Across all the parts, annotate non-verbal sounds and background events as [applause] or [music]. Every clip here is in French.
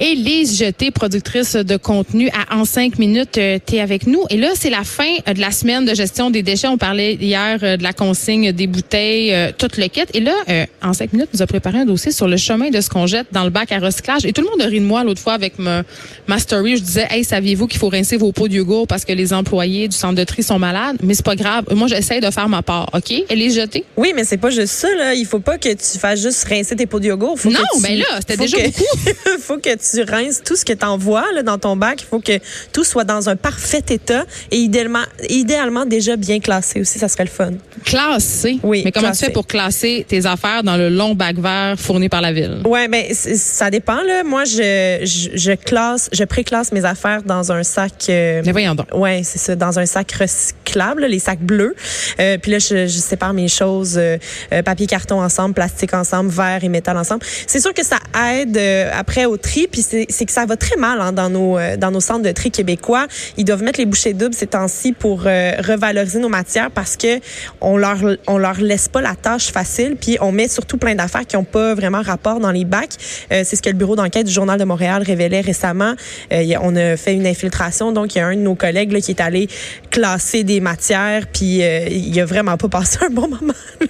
Élise Jeté, productrice de contenu à En 5 minutes, euh, tu es avec nous. Et là, c'est la fin euh, de la semaine de gestion des déchets. On parlait hier euh, de la consigne des bouteilles, toute le quête. Et là, En 5 minutes, nous a préparé un dossier sur le chemin de ce qu'on jette dans le bac à recyclage. Et tout le monde a ri de moi l'autre fois avec ma, ma story. Je disais, hey, saviez-vous qu'il faut rincer vos pots de yogourt parce que les employés du centre de tri sont malades? Mais c'est pas grave. Moi, j'essaie de faire ma part. OK? Élise Jeté? Oui, mais c'est pas juste ça, là. Il faut pas que tu fasses juste rincer tes pots de yogourt. Faut non, tu, ben là, c'était déjà que, beaucoup. [laughs] faut que tu rinces tout ce que tu envoies là, dans ton bac. Il faut que tout soit dans un parfait état et idéalement, idéalement déjà bien classé aussi. Ça serait le fun. Classé? Oui, Mais comment classé. tu fais pour classer tes affaires dans le long bac vert fourni par la ville? Ouais, ben c- ça dépend là. Moi, je, je, je classe, je préclasse mes affaires dans un sac. euh, Mais voyons donc. Ouais, c'est ça, dans un sac recyclable, là, les sacs bleus. Euh, puis là, je, je sépare mes choses, euh, euh, papier, carton ensemble, plastique ensemble, verre et métal ensemble. C'est sûr que ça aide euh, après au tri, puis c'est c'est que ça va très mal hein, dans nos euh, dans nos centres de tri québécois. Ils doivent mettre les bouchées doubles ces temps-ci pour euh, revaloriser nos matières parce que on leur on leur laisse pas la tâche facile, puis on met surtout plein d'affaires qui ont pas vraiment rapport dans les bacs. Euh, c'est ce que le bureau d'enquête du journal de Montréal révélait récemment. Euh, on a fait une infiltration, donc il y a un de nos collègues là, qui est allé classer des matières, puis euh, il a vraiment pas passé un bon [laughs] moment. là.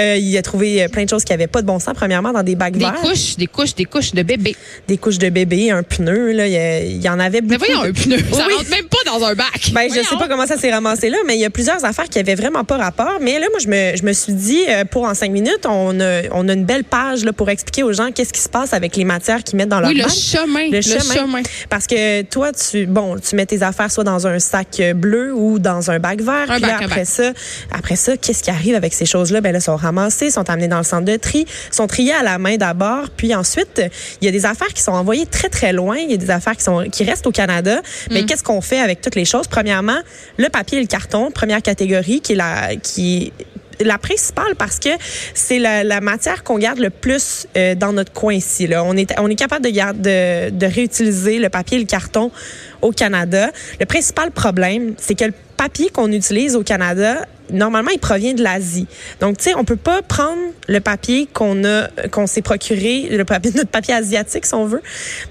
Euh, il a trouvé plein de choses qui avaient pas de bon sens. Premièrement, dans des bacs Des verts, couches, des couches, des couches de bébé. des couches de bébé, un pneu. Là, il y, y en avait beaucoup. Mais voyons, un pneu. [laughs] Ça Oui. rentre même pas dans un bac. Ben, je sais pas comment ça s'est ramassé là, mais il y a plusieurs affaires qui avaient vraiment pas rapport. Mais là, moi, je me, je me suis dit, euh, pour en cinq minutes, on a, on a une belle page là, pour expliquer aux gens qu'est-ce qui se passe avec les matières qu'ils mettent dans leur Oui, le bac. chemin. Le Le chemin. chemin. Parce que toi, tu bon, tu mets tes affaires soit dans un sac bleu ou dans un bac vert. Un Puis là, bac, après ça, après ça, qu'est-ce qui arrive avec ces choses-là? Ben là, sont ramassées, sont amenées dans le centre de tri, sont triées à la main d'abord, puis ensuite, il y a des affaires qui sont envoyées très très loin. Il y a des affaires qui sont qui restent au Canada. Mm. Mais qu'est-ce qu'on fait avec toutes les choses Premièrement, le papier et le carton, première catégorie, qui est la principale parce que c'est la, matière qu'on garde le plus euh, dans notre coin ici. Là. On, est, capable de, de réutiliser le papier et le carton au Canada. Le principal problème, c'est que le papier qu'on utilise au Canada, normalement, il provient de l'Asie. Donc, tu sais, on peut pas prendre le papier qu'on a, qu'on s'est procuré, le papier, [laughs] notre papier asiatique, si on veut,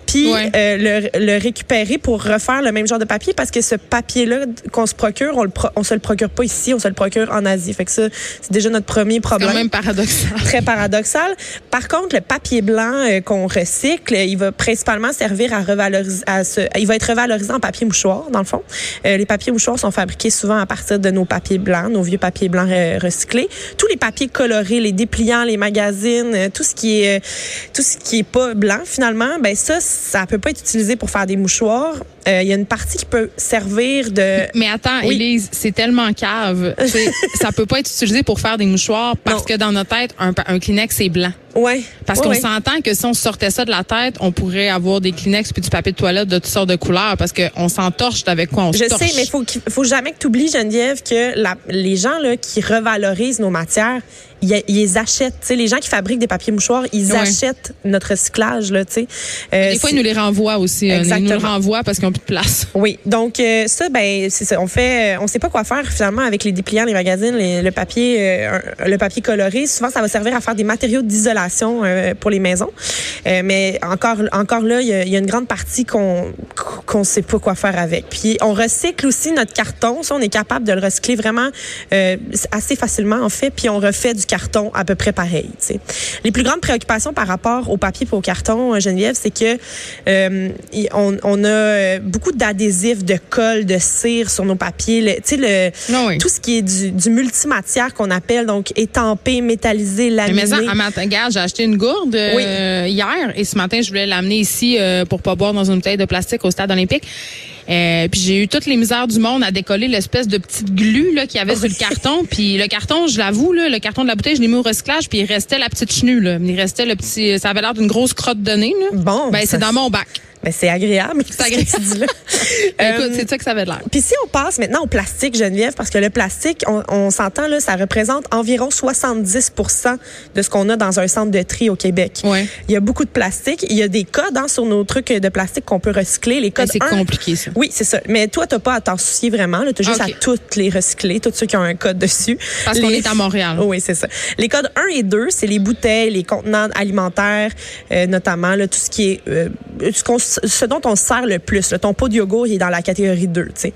puis Ouais. euh, le, le récupérer pour refaire le même genre de papier parce que ce papier-là qu'on se procure, on, le pro- on se le procure pas ici, on se le procure en Asie. Fait que ça, c'est déjà notre premier problème quand même paradoxal. [laughs] très paradoxal. Par contre, le papier blanc euh, qu'on recycle, il va principalement servir à revaloriser, à se- il va être revalorisé en papier mouchoir, dans le fond. Euh, les papiers mouchoirs sont fabriqués souvent à partir de nos papiers blancs, nos vieux papiers blancs euh, recyclés. Tous les papiers colorés, les dépliants, les magazines, euh, tout ce qui est, tout ce pas blanc, finalement, ben ça, ça peut pas être utilisé pour faire des mouchoirs. Euh, Il y a une partie qui peut servir de Mais attends, Oui. Élise, c'est tellement cave. [laughs] Ça peut pas être utilisé pour faire des mouchoirs parce Non. que dans notre tête, un, un Kleenex, c'est blanc. ouais Parce Ouais, qu'on ouais. s'entend que si on sortait ça de la tête, on pourrait avoir des Kleenex puis du papier de toilette de toutes sortes de couleurs parce qu'on s'entorche avec quoi on Je torche. sais, mais faut faut jamais que tu oublies Geneviève que la- les gens là qui revalorisent nos matières, ils, ils les achètent. Tu sais, les gens qui fabriquent des papiers mouchoirs, ils Ouais. achètent notre recyclage là. Tu sais. Euh, Des fois, ils nous les renvoient aussi. euh, Ils nous le Exactement. renvoient parce qu'ils n'ont plus de place. Oui, donc euh, ça, ben c'est ça. On fait, on sait pas quoi faire finalement avec les dépliants, les magazines, les- le papier, euh, le papier coloré. Souvent, ça va servir à faire des matériaux d'isolation euh, pour les maisons. Euh, mais encore, encore là, il y, y a une grande partie qu'on qu'on sait pas quoi faire avec. Puis on recycle aussi notre carton. Ça, on est capable de le recycler vraiment euh, assez facilement en fait. Puis on refait du carton à peu près pareil. Les plus grandes préoccupations par rapport au papier et au carton, euh, Geneviève, c'est que euh, on, on a euh, beaucoup d'adhésifs, de colle, de cire sur nos papiers. Le- Tu sais, le, Non, oui. tout ce qui est du, du multimatière qu'on appelle, donc étampé, métallisé, Mais laminé. mais en, en matin, regarde, j'ai acheté une gourde euh, hier et ce matin, je voulais l'amener ici euh, pour pas boire dans une bouteille de plastique au stade olympique. Euh, puis j'ai eu toutes les misères du monde à décoller l'espèce de petite glu là qu'il y avait sur le carton. Puis le carton, je l'avoue, là, le carton de la bouteille, je l'ai mis au recyclage. Puis il restait la petite chenue. Là. Il restait le petit. Ça avait l'air d'une grosse crotte de nez. Là. Bon, Ben c'est dans mon bac. Mais c'est agréable. C'est agréable. ce que tu dis là. [laughs] Écoute, Euh, c'est ça que ça avait l'air. Puis si on passe maintenant au plastique, Geneviève, parce que le plastique, on, on s'entend là, ça représente environ 70 de ce qu'on a dans un centre de tri au Québec. Ouais. Il y a beaucoup de plastique. Il y a des codes hein, sur nos trucs de plastique qu'on peut recycler. Les Ben, codes c'est 1, compliqué ça. Oui, c'est ça. Mais toi, t'as pas à t'en soucier vraiment. Tu as juste à toutes les recycler, tous ceux qui ont un code dessus. Parce qu'on est à Montréal. Oui, c'est ça. Les codes 1 et 2, c'est les bouteilles, les contenants alimentaires, euh, notamment là, tout ce qui est euh, ce, qu'on- ce dont on se sert le plus. Ton pot de yogourt, il est dans la catégorie 2. tu sais.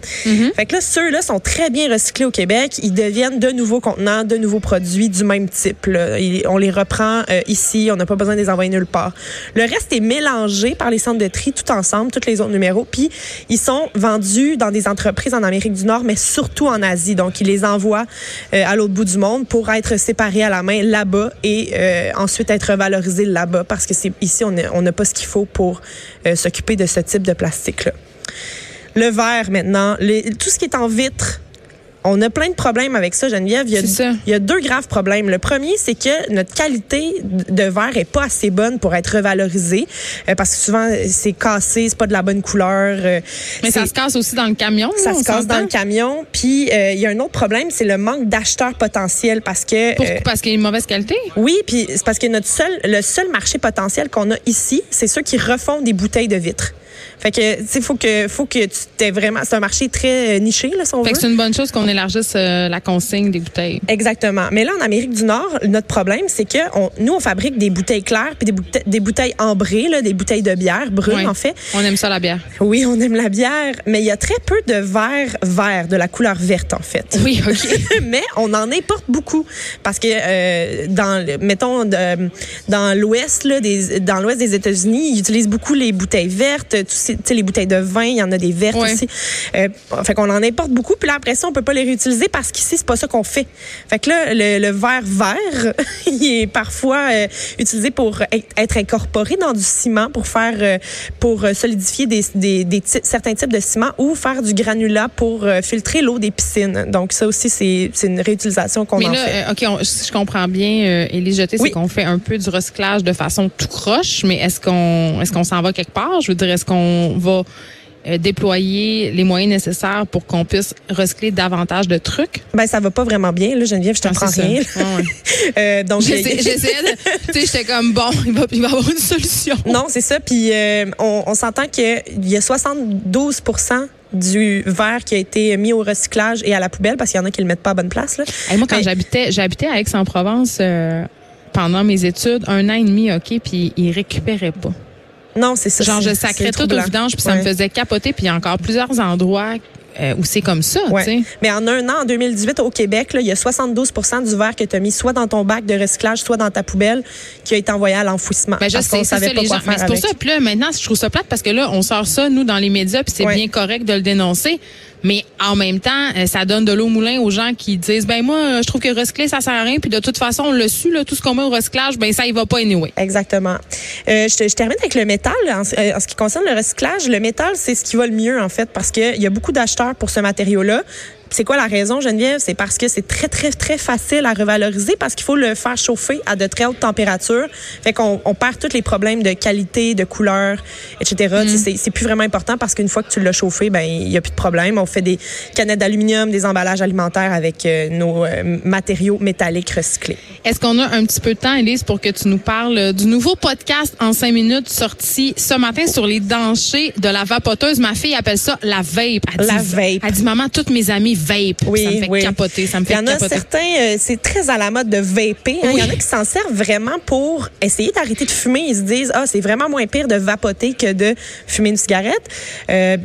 Fait que là, ceux-là sont très bien recyclés au Québec. Ils deviennent de nouveaux contenants, de nouveaux produits du même type. là. On les reprend euh, ici. On n'a pas besoin de les envoyer nulle part. Le reste est mélangé par les centres de tri tout ensemble, tous les autres numéros. Puis ils sont vendus dans des entreprises en Amérique du Nord, mais surtout en Asie. Donc ils les envoient euh, à l'autre bout du monde pour être séparés à la main là-bas et euh, ensuite être revalorisés là-bas parce que c'est ici on n'a on n'a pas ce qu'il faut pour euh, s'occuper de ce type de plastique là. Le verre maintenant, tout ce qui est en vitre. On a plein de problèmes avec ça, Geneviève. Il y a, ça. il y a deux graves problèmes. Le premier, c'est que notre qualité de verre est pas assez bonne pour être revalorisée euh, parce que souvent c'est cassé, c'est pas de la bonne couleur. euh, Mais ça se casse aussi dans le camion. ça se casse dans le camion. Puis euh, il y a un autre problème, c'est le manque d'acheteurs potentiels parce que Pourquoi? euh, Parce qu'il est de mauvaise qualité? oui, puis c'est parce que notre seul le seul marché potentiel qu'on a ici, c'est ceux qui refont des bouteilles de vitre. Fait que tu sais faut que faut que tu t'aies vraiment c'est un marché très euh, niché là si on Fait veut. que c'est une bonne chose qu'on élargisse euh, la consigne des bouteilles. Exactement. Mais là, en Amérique du Nord, notre problème, c'est que on- nous, on fabrique des bouteilles claires puis des bouteilles, des bouteilles ambrées, là, des bouteilles de bière brunes, Ouais. en fait. On aime ça la bière. Oui, on aime la bière, mais il y a très peu de verre vert, de la couleur verte, en fait. Oui, OK. [laughs] mais on en importe beaucoup parce que euh, dans mettons de- dans l'ouest là des dans l'ouest des États-Unis ils utilisent beaucoup les bouteilles vertes tu sais les bouteilles de vin il y en a des vertes Ouais. aussi euh, fait qu'on en importe beaucoup puis là après ça on peut pas les réutiliser parce qu'ici c'est pas ça qu'on fait fait que là le, le verre vert [laughs] il est parfois euh, utilisé pour être- incorporé dans du ciment pour faire euh, pour euh, solidifier des, des, des ty- certains types de ciment ou faire du granulat pour filtrer l'eau des piscines donc ça aussi c'est une réutilisation qu'on en là, fait OK, on- si je comprends bien, Jeté, Oui. c'est qu'on fait un peu du recyclage de façon tout croche, mais est-ce qu'on est-ce qu'on s'en va quelque part? Je veux dire, est-ce qu'on va euh, déployer les moyens nécessaires pour qu'on puisse recycler davantage de trucs? Ben ça va pas vraiment bien là Geneviève, je te Ah, prends rien. Ouais. [laughs] Euh, donc J'essa- J'essayais de. Tu sais, j'étais comme bon, il va, il va y avoir une solution. non, c'est ça puis euh, on, on s'entend que il y a 72% du verre qui a été mis au recyclage et à la poubelle parce qu'il y en a qui le mettent pas à bonne place là. Hey, moi, quand Mais- j'habitais, j'habitais à Aix-en-Provence euh, pendant mes études, un an et demi, OK, puis ils récupéraient pas. Non, c'est ça. Genre, je sacrais tout au vidange, puis ça Ouais. me faisait capoter. Puis il y a encore plusieurs endroits euh, où c'est comme ça, Ouais. tu sais. Mais en un an, en 2018, au Québec, là, il y a 72% du verre que tu as mis soit dans ton bac de recyclage, soit dans ta poubelle, qui a été envoyé à l'enfouissement. Ben, je parce sais, qu'on c'est ça, pas les gens. Mais c'est pour avec. ça. Puis là, maintenant, je trouve ça plate parce que là, on sort ça, nous, dans les médias, puis c'est Ouais. bien correct de le dénoncer. Mais en même temps, euh, ça donne de l'eau au moulin aux gens qui disent, ben moi, je trouve que recycler, ça sert à rien. Puis de toute façon, on le su, là, tout ce qu'on met au recyclage, ben ça, il va pas anyway. Exactement. Euh, je, te- je termine avec le métal. En, ce- euh, en ce qui concerne le recyclage, le métal, c'est ce qui va le mieux, en fait, parce qu'il y a beaucoup d'acheteurs pour ce matériau-là. C'est quoi la raison, Geneviève? C'est parce que c'est très, très, très facile à revaloriser parce qu'il faut le faire chauffer à de très hautes températures. Fait qu'on on perd tous les problèmes de qualité, de couleur, etc. Sais, C'est c'est plus vraiment important parce qu'une fois que tu l'as chauffé, ben il y a plus de problème. On fait des canettes d'aluminium, des emballages alimentaires avec euh, nos euh, matériaux métalliques recyclés. Est-ce qu'on a un petit peu de temps, Elise, pour que tu nous parles euh, du nouveau podcast en cinq minutes sorti ce matin sur les dangers de la vapoteuse? Ma fille appelle ça la vape. Elle La dit, vape. Elle dit, maman, toutes mes amies vape. Oui, ça me fait oui. capoter. Ça me Il fait y en a capoter. certains, euh, c'est très à la mode de vaper. hein. Il y en a qui s'en servent vraiment pour essayer d'arrêter de fumer. Ils se disent, ah, c'est vraiment moins pire de vapoter que de fumer une cigarette. Euh,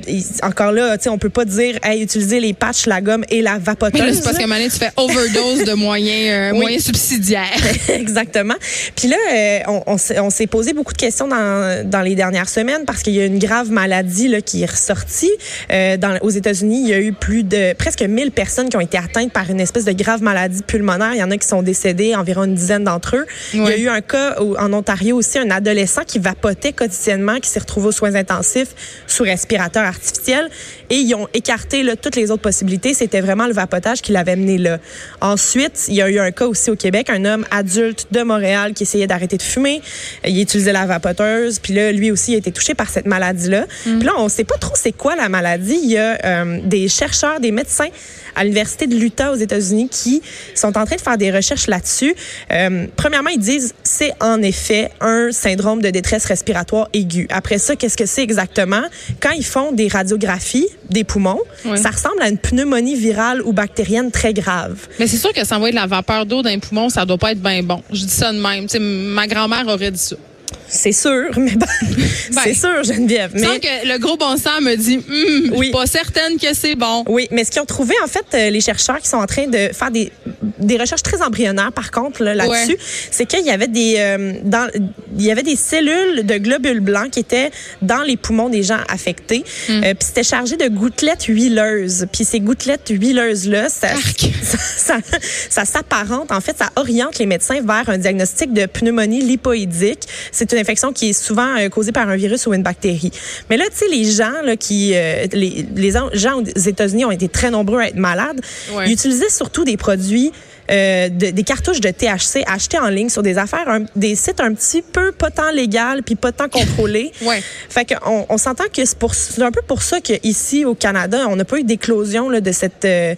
encore là, tu sais, on peut pas dire, hey, utiliser les patchs, la gomme et la Mais vapoteuse. c'est parce qu'à un moment donné, tu fais overdose de moyens, euh, moyens subsidiaires. [laughs] Exactement. Puis là, on, on s'est- on s'est posé beaucoup de questions dans, dans les dernières semaines parce qu'il y a une grave maladie là, qui est ressortie. Dans, aux États-Unis, il y a eu plus de presque presque 1000 personnes qui ont été atteintes par une espèce de grave maladie pulmonaire. Il y en a qui sont décédés, environ une dizaine d'entre eux. Il y a eu un cas en Ontario aussi, un adolescent qui vapotait quotidiennement, qui s'est retrouvé aux soins intensifs sous respirateur artificiel. Et ils ont écarté là, toutes les autres possibilités. C'était vraiment le vapotage qui l'avait mené là. Ensuite, il y a eu un cas aussi au Québec, un homme adulte de Montréal qui essayait d'arrêter de fumer. Il utilisait la vapoteuse. Puis là, lui aussi a été touché par cette maladie-là. Puis là, on sait pas trop c'est quoi la maladie. Il y a euh, des chercheurs, des médecins à l'université de l'Utah aux États-Unis qui sont en train de faire des recherches là-dessus. Euh, premièrement, ils disent c'est en effet un syndrome de détresse respiratoire aiguë. Après ça, qu'est-ce que c'est exactement? Quand ils font des radiographies des poumons, ça ressemble à une pneumonie virale ou bactérienne très grave. Mais c'est sûr que s'envoyer de la vapeur d'eau dans les poumons, ça doit pas être bien bon. Je dis ça de même. Ma grand-mère aurait dit ça. C'est sûr, mais bon, [laughs] c'est sûr, Geneviève. Mais Sans que le gros bon sens me dit, je Oui. suis pas certaine que c'est bon. Oui, mais ce qu'ils ont trouvé, en fait, euh, les chercheurs qui sont en train de faire des, des recherches très embryonnaires, par contre, là, là-dessus, Ouais. c'est qu'il y avait des euh, dans, il y avait des cellules de globules blancs qui étaient dans les poumons des gens affectés. Hmm. Euh, puis c'était chargé de gouttelettes huileuses. Puis ces gouttelettes huileuses-là, ça, [laughs] ça, ça s'apparente, en fait, ça oriente les médecins vers un diagnostic de pneumonie lipoïdique. C'est une infection qui est souvent euh, causée par un virus ou une bactérie. Mais là, tu sais, les gens là, qui, euh, les, les gens aux États-Unis ont été très nombreux à être malades. Ouais. Ils utilisaient surtout des produits euh, de- des cartouches de THC achetées en ligne sur des affaires, un- des sites un petit peu pas tant légal puis pas tant contrôlés. [laughs] Ouais. Fait qu'on on s'entend que c'est un peu pour ça qu'ici, au Canada, on n'a pas eu d'éclosion de cette euh,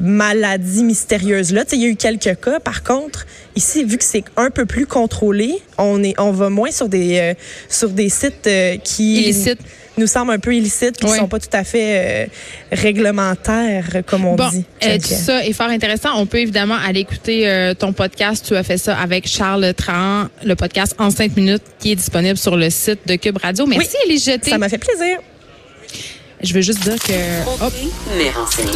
maladie mystérieuse-là. Tu sais, Il y a eu quelques cas. Par contre, ici, vu que c'est un peu plus contrôlé, on, est, on va moins sur des, euh, sur des sites euh, qui Illicites. nous semblent un peu illicites, qui ne sont pas tout à fait euh, réglementaires, comme on Bon, dit. tout ça est fort intéressant. On peut évidemment aller écouter euh, ton podcast. Tu as fait ça avec Charles Trahan, le podcast en cinq minutes qui est disponible sur le site de Cube Radio. Merci, Élise Jeté. Ça m'a fait plaisir. Je veux juste dire que... Hop. mais renseigné.